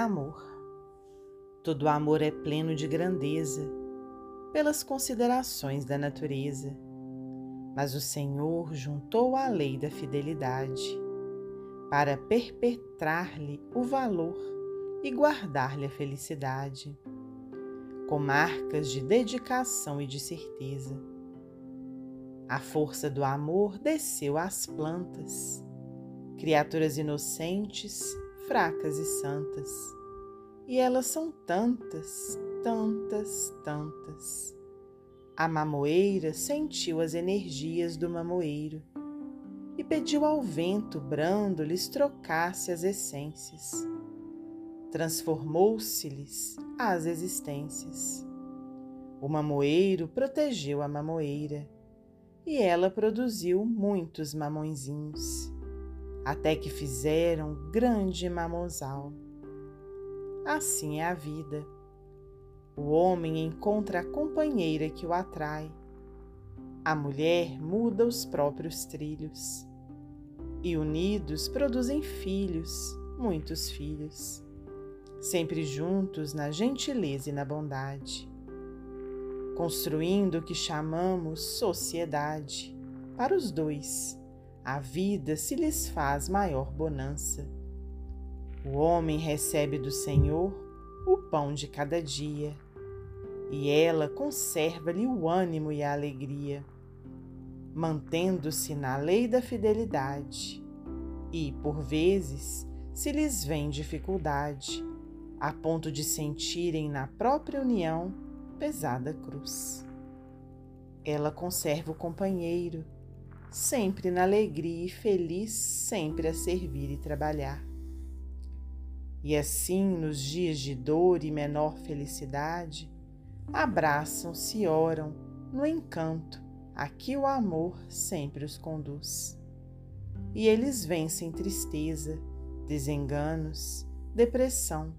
Amor. Todo amor é pleno de grandeza, pelas considerações da natureza. Mas o Senhor juntou a lei da fidelidade para perpetrar-lhe o valor e guardar-lhe a felicidade, com marcas de dedicação e de certeza. A força do amor desceu às plantas, criaturas inocentes fracas e santas. E elas são tantas, tantas, tantas. A mamoeira sentiu as energias do mamoeiro e pediu ao vento brando lhes trocasse as essências. Transformou-se-lhes as existências. O mamoeiro protegeu a mamoeira e ela produziu muitos mamõezinhos até que fizeram grande mamosal. Assim é a vida. O homem encontra a companheira que o atrai. A mulher muda os próprios trilhos. E unidos produzem filhos, muitos filhos, sempre juntos na gentileza e na bondade, construindo o que chamamos sociedade para os dois a vida se lhes faz maior bonança. O homem recebe do Senhor o pão de cada dia, e ela conserva-lhe o ânimo e a alegria, mantendo-se na lei da fidelidade, e, por vezes, se lhes vem dificuldade, a ponto de sentirem na própria união pesada cruz. Ela conserva o companheiro, sempre na alegria e feliz, sempre a servir e trabalhar. E assim, nos dias de dor e menor felicidade, abraçam-se e oram no encanto a que o amor sempre os conduz. E eles vencem tristeza, desenganos, depressão,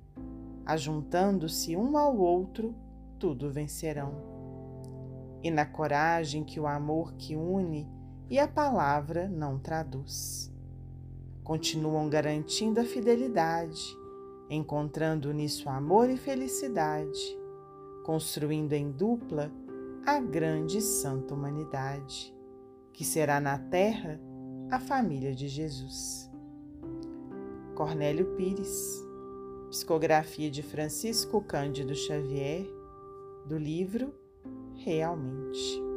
ajuntando-se um ao outro, tudo vencerão. E na coragem que o amor que une e a palavra não traduz. Continuam garantindo a fidelidade, encontrando nisso amor e felicidade, construindo em dupla a grande e santa humanidade, que será na terra a família de Jesus. Cornélio Pires, psicografia de Francisco Cândido Xavier, do livro Realmente.